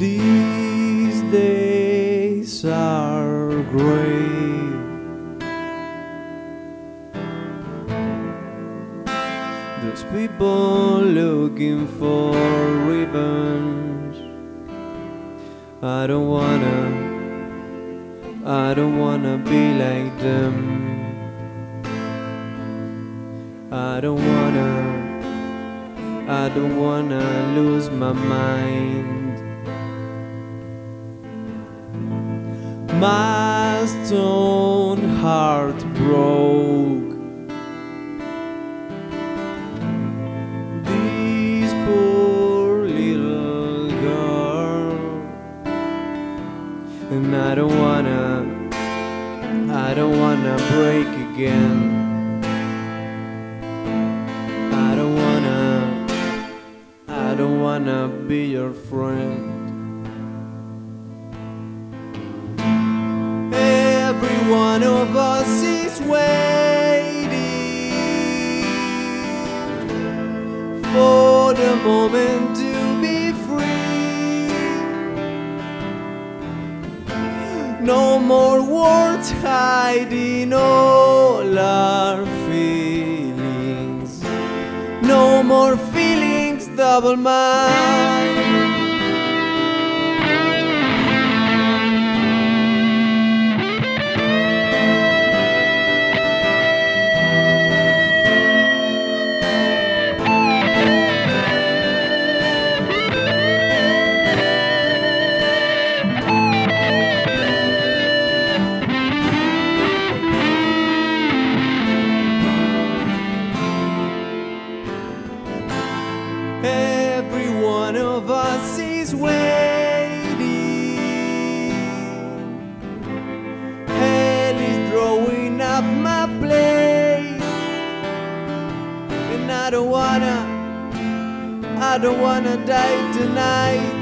These days are grave. There's people looking for revenge. I don't wanna, I don't wanna be like them. I don't wanna, I don't wanna lose my mind. My stone heart broke. This poor little girl, and I don't wanna, I don't wanna break again. I don't wanna, I don't wanna be your friend. One of us is waiting for the moment to be free. No more words hiding all our feelings. No more feelings double mind. Of us is waiting. Hell is drawing up my plate. And I don't wanna, I don't wanna die tonight.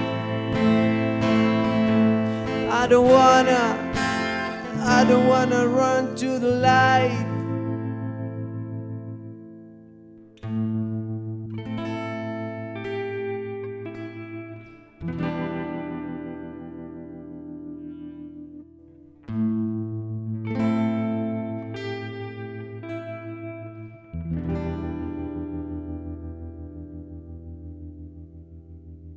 I don't wanna, I don't wanna run to the light.